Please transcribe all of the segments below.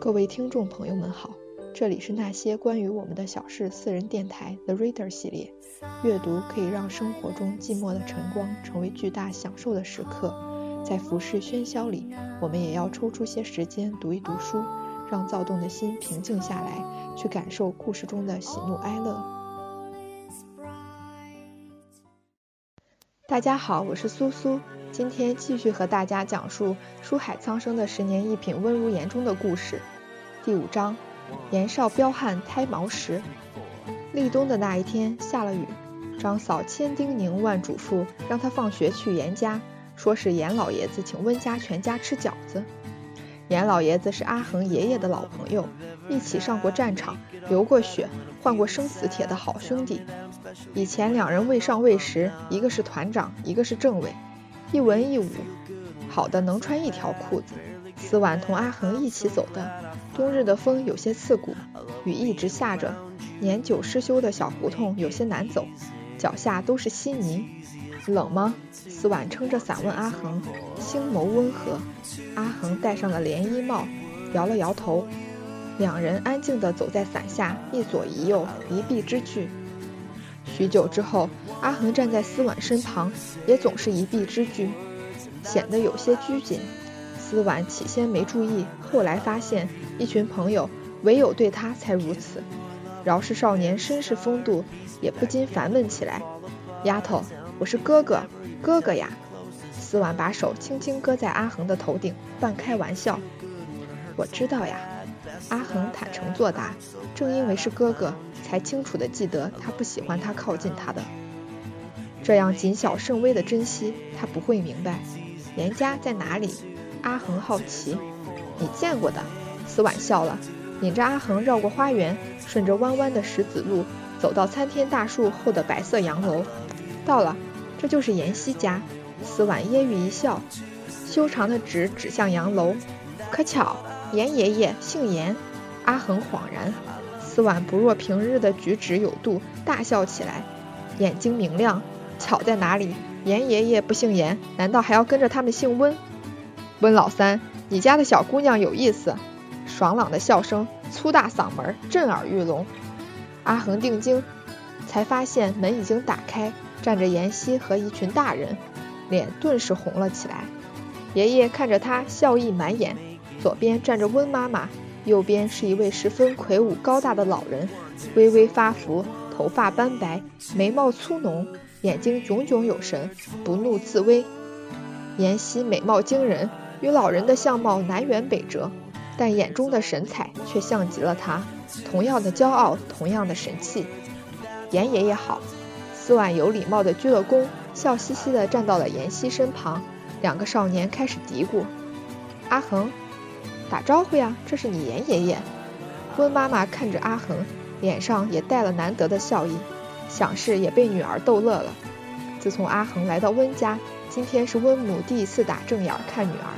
各位听众朋友们好，这里是那些关于我们的小事私人电台 The Reader 系列。阅读可以让生活中寂寞的晨光成为巨大享受的时刻，在浮世喧嚣里，我们也要抽出些时间读一读书，让躁动的心平静下来，去感受故事中的喜怒哀乐。大家好，我是苏苏。今天继续和大家讲述书海苍生的十年一品温如言中的故事。第五章，年少彪悍胎毛时。立冬的那一天下了雨，张嫂千叮咛万嘱咐，让他放学去严家，说是严老爷子请温家全家吃饺子。严老爷子是阿恒爷爷的老朋友，一起上过战场，流过血，换过生死帖的好兄弟。以前两人未上位时，一个是团长，一个是政委。一文一武，好的能穿一条裤子。思婉同阿恒一起走的，冬日的风有些刺骨，雨一直下着，年久失修的小胡同有些难走，脚下都是稀泥。冷吗？思婉撑着伞问阿恒，星眸温和。阿恒戴上了连衣帽，摇了摇头。两人安静地走在伞下，一左一右，一臂之距。许久之后，阿恒站在思婉身旁，也总是一臂之距，显得有些拘谨。思婉起先没注意，后来发现一群朋友唯有对他才如此。饶是少年绅士风度，也不禁烦问起来：“丫头，我是哥哥，哥哥呀。”思婉把手轻轻搁在阿恒的头顶，半开玩笑：“我知道呀。”阿恒坦诚作答：“正因为是哥哥。”才清楚地记得他不喜欢他靠近他的，这样谨小慎微的珍惜，他不会明白。严家在哪里？阿恒好奇。你见过的。思婉笑了，引着阿恒绕过花园，顺着弯弯的石子路，走到参天大树后的白色洋楼。到了，这就是妍希家。思婉揶揄一笑，修长的指指向洋楼。可巧，严爷爷姓严。阿恒恍然。思婉不若平日的举止有度，大笑起来，眼睛明亮。巧在哪里？严爷爷不姓严，难道还要跟着他们姓温？温老三，你家的小姑娘有意思。爽朗的笑声，粗大嗓门，震耳欲聋。阿恒定睛，才发现门已经打开，站着妍希和一群大人，脸顿时红了起来。爷爷看着他，笑意满眼。左边站着温妈妈。右边是一位十分魁梧高大的老人，微微发福，头发斑白，眉毛粗浓，眼睛炯炯有神，不怒自威。妍希美貌惊人，与老人的相貌南辕北辙，但眼中的神采却像极了他，同样的骄傲，同样的神气。严爷爷好，思婉有礼貌地鞠了躬，笑嘻嘻地站到了妍希身旁。两个少年开始嘀咕：“阿恒。”打招呼呀，这是你严爷爷。温妈妈看着阿恒，脸上也带了难得的笑意，想是也被女儿逗乐了。自从阿恒来到温家，今天是温母第一次打正眼看女儿。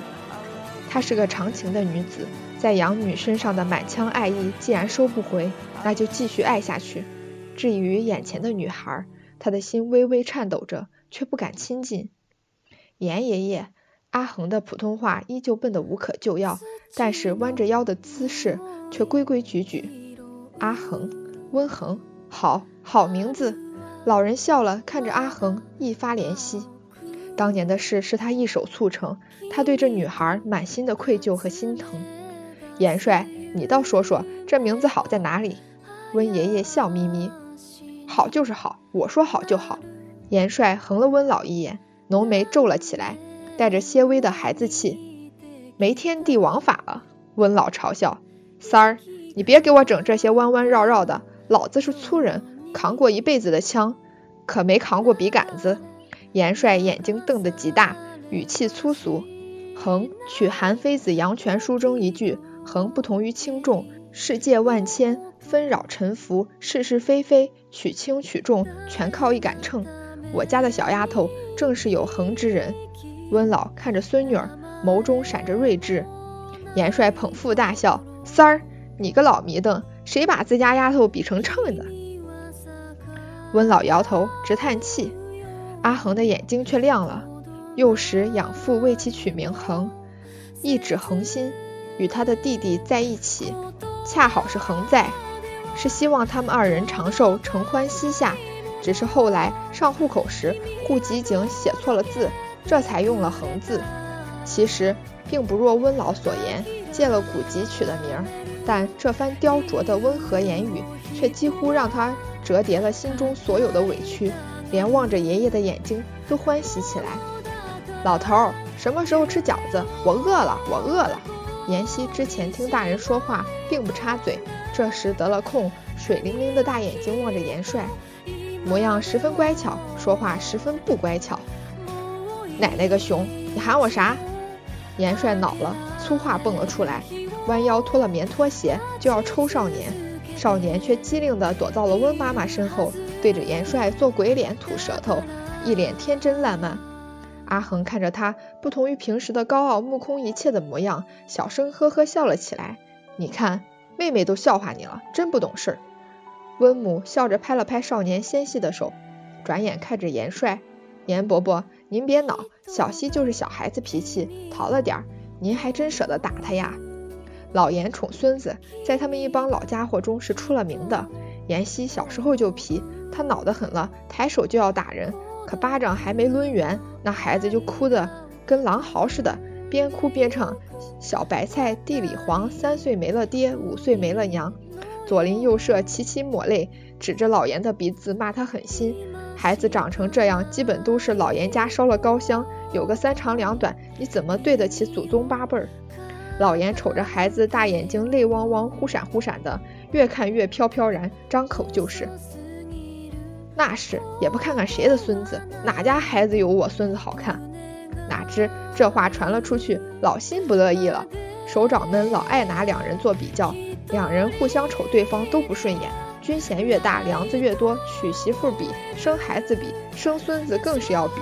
她是个长情的女子，在养女身上的满腔爱意，既然收不回，那就继续爱下去。至于眼前的女孩，她的心微微颤抖着，却不敢亲近。严爷爷。阿恒的普通话依旧笨得无可救药，但是弯着腰的姿势却规规矩矩。阿恒，温恒，好好名字。老人笑了，看着阿恒，一发怜惜。当年的事是他一手促成，他对这女孩满心的愧疚和心疼。严帅，你倒说说，这名字好在哪里？温爷爷笑眯眯，好就是好，我说好就好。严帅横了温老一眼，浓眉皱了起来。带着些微的孩子气，没天地王法了。温老嘲笑三儿：“你别给我整这些弯弯绕绕的，老子是粗人，扛过一辈子的枪，可没扛过笔杆子。”严帅眼睛瞪得极大，语气粗俗：“横取韩非子阳泉书中一句，横不同于轻重，世界万千，纷扰沉浮，是是非非，取轻取重，全靠一杆秤。我家的小丫头正是有横之人。”温老看着孙女儿，眸中闪着睿智。严帅捧腹大笑：“三儿，你个老迷瞪，谁把自家丫头比成秤的？”温老摇头，直叹气。阿恒的眼睛却亮了。幼时养父为其取名恒，一指恒心。与他的弟弟在一起，恰好是恒在，是希望他们二人长寿，承欢膝下。只是后来上户口时，户籍井写错了字，这才用了恒字。其实并不若温老所言，借了古籍取了名儿。但这番雕琢的温和言语，却几乎让他折叠了心中所有的委屈，连望着爷爷的眼睛都欢喜起来。老头儿，什么时候吃饺子？我饿了，我饿了。妍希之前听大人说话，并不插嘴，这时得了空，水灵灵的大眼睛望着严帅，模样十分乖巧，说话十分不乖巧。奶奶个熊，你喊我啥？严帅恼了，粗话蹦了出来，弯腰脱了棉拖鞋，就要抽少年。少年却机灵地躲到了温妈妈身后，对着严帅做鬼脸、吐舌头，一脸天真烂漫。阿恒看着他不同于平时的高傲、目空一切的模样，小声呵呵笑了起来。你看，妹妹都笑话你了，真不懂事儿。温母笑着拍了拍少年纤细的手，转眼看着严帅：“严伯伯，您别恼，小希就是小孩子脾气，淘了点儿，您还真舍得打他呀？”老严宠孙子，在他们一帮老家伙中是出了名的。妍希小时候就皮，他恼得很了，抬手就要打人。可巴掌还没抡圆，那孩子就哭得跟狼嚎似的，边哭边唱：“小白菜地里黄，三岁没了爹，五岁没了娘。”左邻右舍齐齐抹泪，指着老严的鼻子骂他狠心。孩子长成这样，基本都是老严家烧了高香，有个三长两短，你怎么对得起祖宗八辈儿？老严瞅着孩子，大眼睛泪汪汪，忽闪忽闪的，越看越飘飘然，张口就是。那是也不看看谁的孙子，哪家孩子有我孙子好看？哪知这话传了出去，老辛不乐意了。首长们老爱拿两人做比较，两人互相瞅对方都不顺眼。军衔越大，梁子越多，娶媳妇比，生孩子比，生孙子更是要比。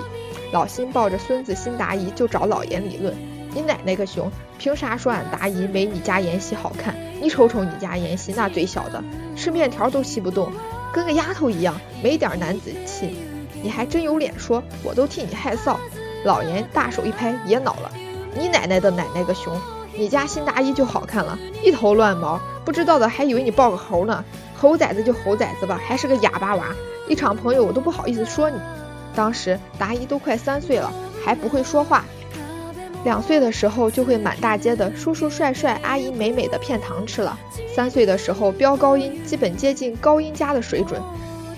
老辛抱着孙子辛达仪就找老严理论：“你奶奶个熊，凭啥说俺达仪没你家妍希好看？你瞅瞅你家妍希那嘴小的，吃面条都吸不动。”跟个丫头一样，没点男子气，你还真有脸说，我都替你害臊。老严大手一拍，也恼了，你奶奶的奶奶个熊，你家新大衣就好看了，一头乱毛，不知道的还以为你抱个猴呢。猴崽子就猴崽子吧，还是个哑巴娃，一场朋友我都不好意思说你。当时达姨都快三岁了，还不会说话。两岁的时候就会满大街的叔叔帅帅、阿姨美美的骗糖吃了。三岁的时候飙高音，基本接近高音家的水准，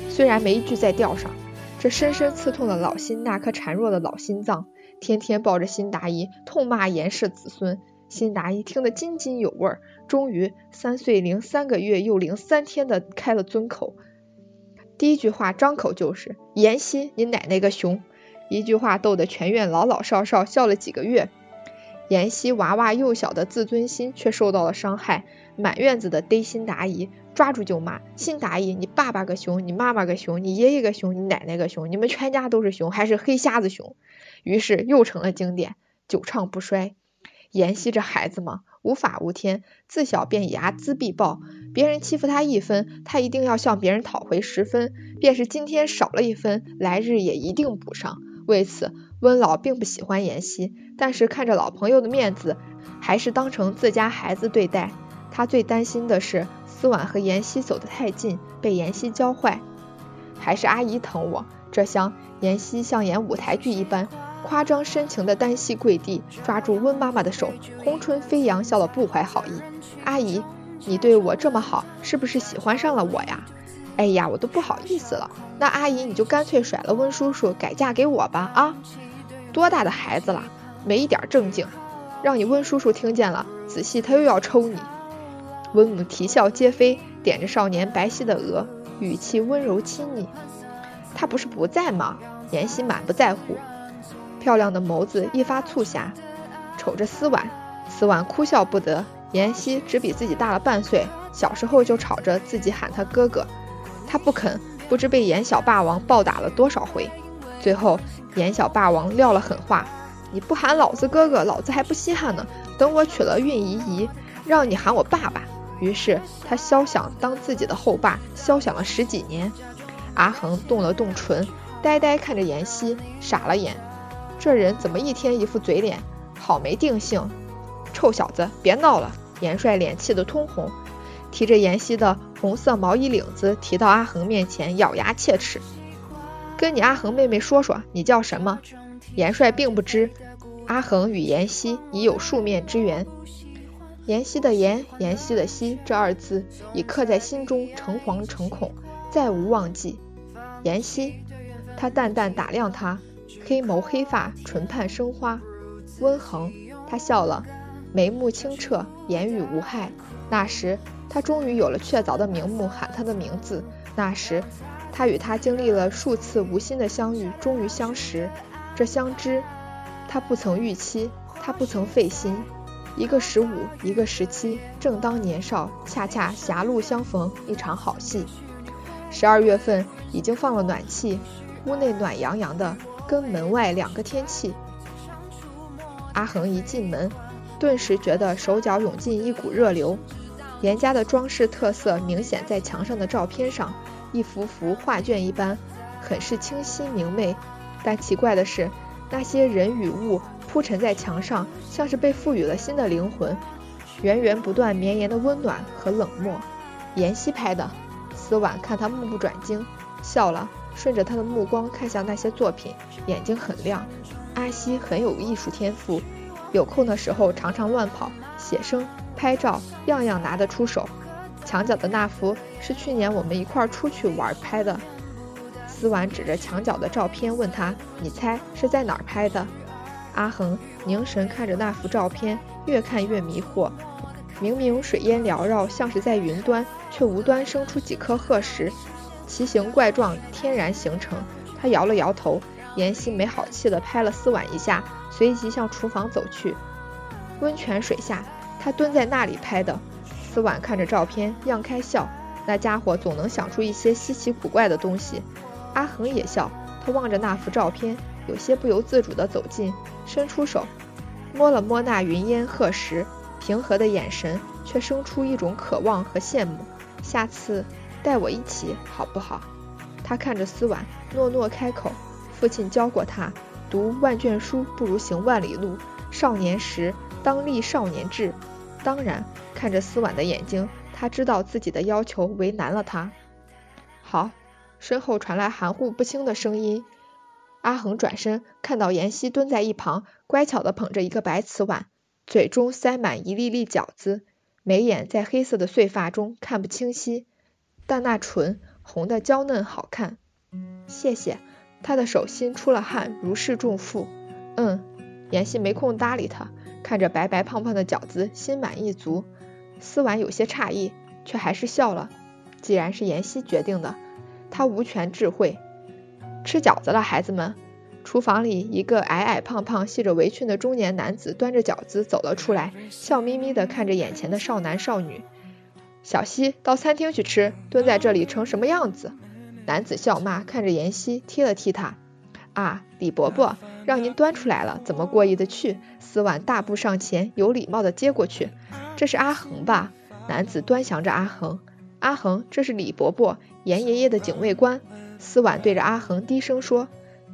虽然没一句在调上，这深深刺痛了老辛那颗孱弱的老心脏。天天抱着辛达姨痛骂严氏子孙，辛达姨听得津津有味。终于三岁零三个月又零三天的开了尊口，第一句话张口就是“严希，你奶奶个熊”。一句话逗得全院老老少少笑了几个月，妍希娃娃幼小的自尊心却受到了伤害，满院子的逮辛达姨，抓住就骂辛达姨，你爸爸个熊，你妈妈个熊，你爷爷个熊，你奶奶个熊，你们全家都是熊，还是黑瞎子熊。于是又成了经典，久唱不衰。妍希这孩子嘛，无法无天，自小便睚眦必报，别人欺负他一分，他一定要向别人讨回十分，便是今天少了一分，来日也一定补上。为此，温老并不喜欢妍希，但是看着老朋友的面子，还是当成自家孩子对待。他最担心的是思婉和妍希走得太近，被妍希教坏。还是阿姨疼我。这厢妍希像演舞台剧一般，夸张深情的单膝跪地，抓住温妈妈的手，红唇飞扬，笑了不怀好意。阿姨，你对我这么好，是不是喜欢上了我呀？哎呀，我都不好意思了。那阿姨你就干脆甩了温叔叔，改嫁给我吧啊！多大的孩子了，没一点正经，让你温叔叔听见了，仔细他又要抽你。温母啼笑皆非，点着少年白皙的额，语气温柔亲昵。他不是不在吗？妍希满不在乎，漂亮的眸子一发促狭，瞅着思婉，思婉哭笑不得。妍希只比自己大了半岁，小时候就吵着自己喊他哥哥。他不肯，不知被严小霸王暴打了多少回。最后，严小霸王撂了狠话：“你不喊老子哥哥，老子还不稀罕呢。等我娶了韵姨姨，让你喊我爸爸。”于是他肖想当自己的后爸，肖想了十几年。阿恒动了动唇，呆呆看着妍希，傻了眼。这人怎么一天一副嘴脸，好没定性。臭小子，别闹了！严帅脸气得通红，提着妍希的红色毛衣领子提到阿恒面前，咬牙切齿：“跟你阿恒妹妹说说，你叫什么？”严帅并不知，阿恒与妍希已有数面之缘。妍希的妍，妍希的希，这二字已刻在心中，诚惶诚恐，再无忘记。妍希，他淡淡打量他，黑眸黑发，唇畔生花，温衡。他笑了，眉目清澈，言语无害。那时，他终于有了确凿的名目喊他的名字。那时，他与他经历了数次无心的相遇，终于相识。这相知，他不曾预期，他不曾费心。一个十五，一个十七，正当年少，恰恰狭路相逢，一场好戏。十二月份已经放了暖气，屋内暖洋洋的，跟门外两个天气。阿恒一进门，顿时觉得手脚涌进一股热流。严家的装饰特色明显在墙上的照片上，一幅幅画卷一般，很是清晰明媚。但奇怪的是，那些人与物。铺陈在墙上，像是被赋予了新的灵魂，源源不断绵延的温暖和冷漠。妍希拍的，思婉看他目不转睛，笑了，顺着他的目光看向那些作品，眼睛很亮。阿西很有艺术天赋，有空的时候常常乱跑、写生、拍照，样样拿得出手。墙角的那幅是去年我们一块儿出去玩拍的。思婉指着墙角的照片问他：“你猜是在哪儿拍的？”阿恒凝神看着那幅照片，越看越迷惑。明明水烟缭绕，像是在云端，却无端生出几颗褐石，奇形怪状，天然形成。他摇了摇头，妍希没好气地拍了思婉一下，随即向厨房走去。温泉水下，他蹲在那里拍的。思婉看着照片，漾开笑。那家伙总能想出一些稀奇古怪的东西。阿恒也笑，他望着那幅照片。有些不由自主地走近，伸出手摸了摸那云烟鹤石，平和的眼神却生出一种渴望和羡慕。下次带我一起好不好？他看着思婉，诺诺开口。父亲教过他，读万卷书不如行万里路。少年时当立少年志。当然，看着思婉的眼睛，他知道自己的要求为难了他。好，身后传来含糊不清的声音。阿恒转身，看到妍希蹲在一旁，乖巧地捧着一个白瓷碗，嘴中塞满一粒粒饺子，眉眼在黑色的碎发中看不清晰，但那唇红的娇嫩好看。谢谢，他的手心出了汗，如释重负。嗯，妍希没空搭理他，看着白白胖胖的饺子，心满意足。思婉有些诧异，却还是笑了。既然是妍希决定的，她无权智慧。吃饺子了，孩子们。厨房里，一个矮矮胖胖、系着围裙的中年男子端着饺子走了出来，笑眯眯地看着眼前的少男少女。小希，到餐厅去吃，蹲在这里成什么样子？男子笑骂，看着妍希，踢了踢他。啊，李伯伯，让您端出来了，怎么过意得去？思婉大步上前，有礼貌地接过去。这是阿恒吧？男子端详着阿恒。阿恒，这是李伯伯，严爷爷的警卫官。思婉对着阿恒低声说：“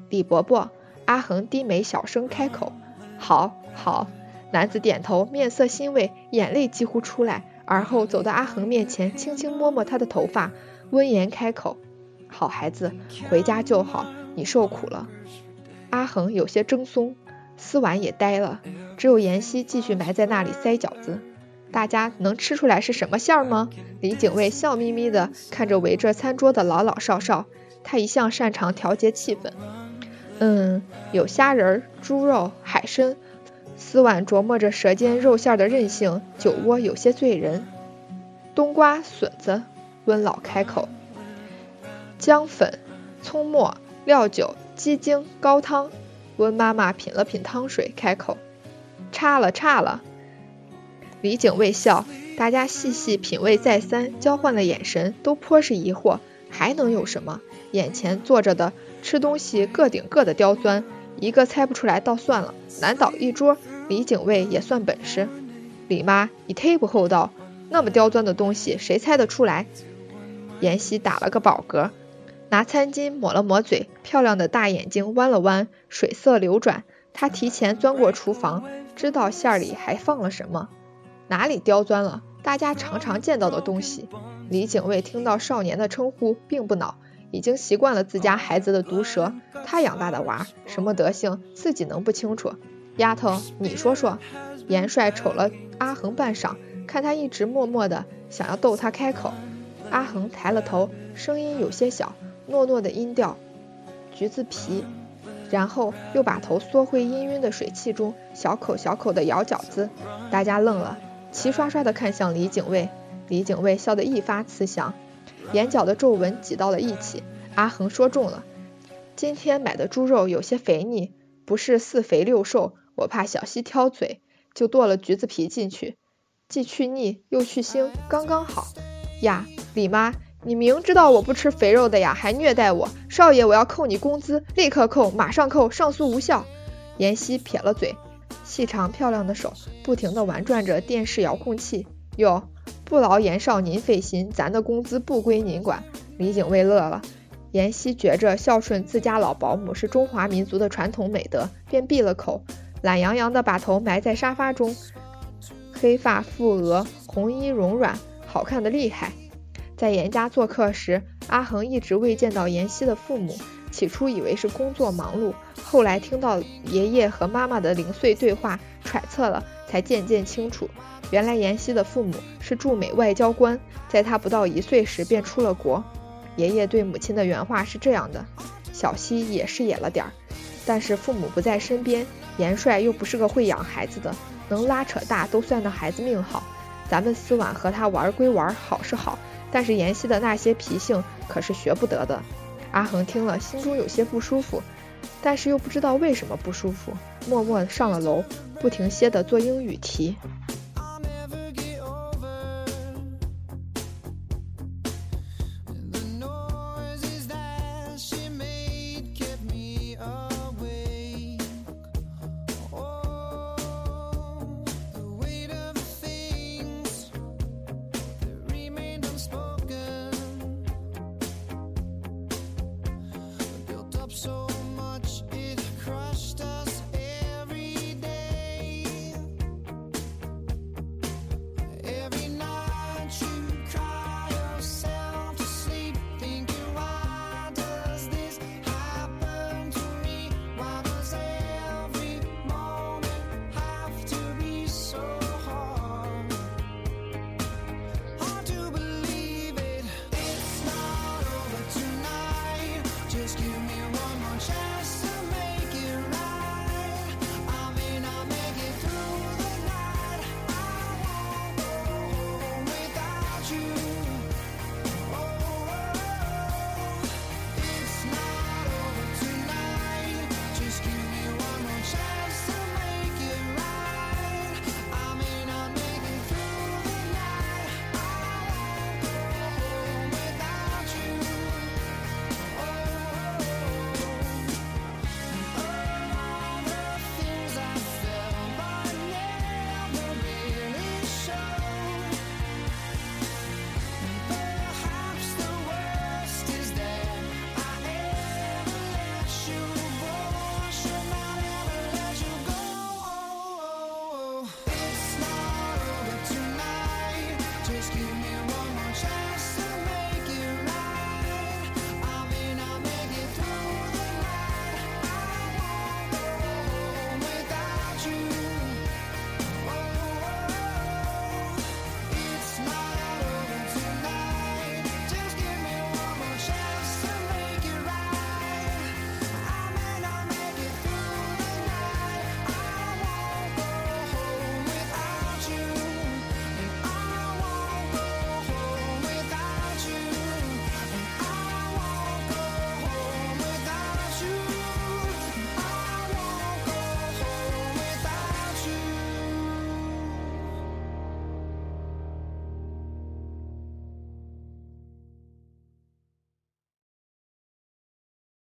李伯伯。”阿恒低眉小声开口：“好，好。”男子点头，面色欣慰，眼泪几乎出来，而后走到阿恒面前，轻轻摸摸他的头发，温言开口：“好孩子，回家就好，你受苦了。”阿恒有些怔忪，思婉也呆了，只有妍希继续埋在那里塞饺子。大家能吃出来是什么馅儿吗？李警卫笑眯眯地看着围着餐桌的老老少少。他一向擅长调节气氛，嗯，有虾仁、猪肉、海参。思婉琢磨着舌尖肉馅的韧性，酒窝有些醉人。冬瓜、笋子，温老开口。姜粉、葱末、料酒、鸡精、高汤。温妈妈品了品汤水，开口。差了，差了。李警卫笑，大家细细品味再三，交换了眼神，都颇是疑惑，还能有什么？眼前坐着的吃东西个顶个的刁钻，一个猜不出来倒算了，难倒一桌。李警卫也算本事。李妈，你忒不厚道，那么刁钻的东西谁猜得出来？妍希打了个饱嗝，拿餐巾抹了抹嘴，漂亮的大眼睛弯了弯，水色流转。他提前钻过厨房，知道馅儿里还放了什么。哪里刁钻了？大家常常见到的东西。李警卫听到少年的称呼，并不恼，已经习惯了自家孩子的毒舌。他养大的娃什么德行，自己能不清楚？丫头，你说说。严帅瞅了阿恒半晌，看他一直默默的，想要逗他开口。阿恒抬了头，声音有些小，糯糯的音调：“橘子皮。”然后又把头缩回氤氲的水汽中，小口小口的咬饺子。大家愣了，齐刷刷的看向李警卫。李警卫笑得一发慈祥，眼角的皱纹挤到了一起。阿恒说中了，今天买的猪肉有些肥腻，不是四肥六瘦，我怕小溪挑嘴，就剁了橘子皮进去，既去腻又去腥，刚刚好。呀，李妈。你明知道我不吃肥肉的呀，还虐待我，少爷，我要扣你工资，立刻扣，马上扣，上诉无效。妍希撇了嘴，细长漂亮的手不停地玩转着电视遥控器。哟，不劳严少您费心，咱的工资不归您管。李警卫乐了。妍希觉着孝顺自家老保姆是中华民族的传统美德，便闭了口，懒洋洋地把头埋在沙发中，黑发覆额，红衣绒软，好看的厉害。在严家做客时，阿恒一直未见到妍希的父母。起初以为是工作忙碌，后来听到爷爷和妈妈的零碎对话，揣测了，才渐渐清楚，原来妍希的父母是驻美外交官，在他不到一岁时便出了国。爷爷对母亲的原话是这样的：小希也是野了点儿，但是父母不在身边，严帅又不是个会养孩子的，能拉扯大都算那孩子命好。咱们思婉和他玩归玩，好是好。但是妍希的那些脾性可是学不得的。阿恒听了，心中有些不舒服，但是又不知道为什么不舒服，默默上了楼，不停歇地做英语题。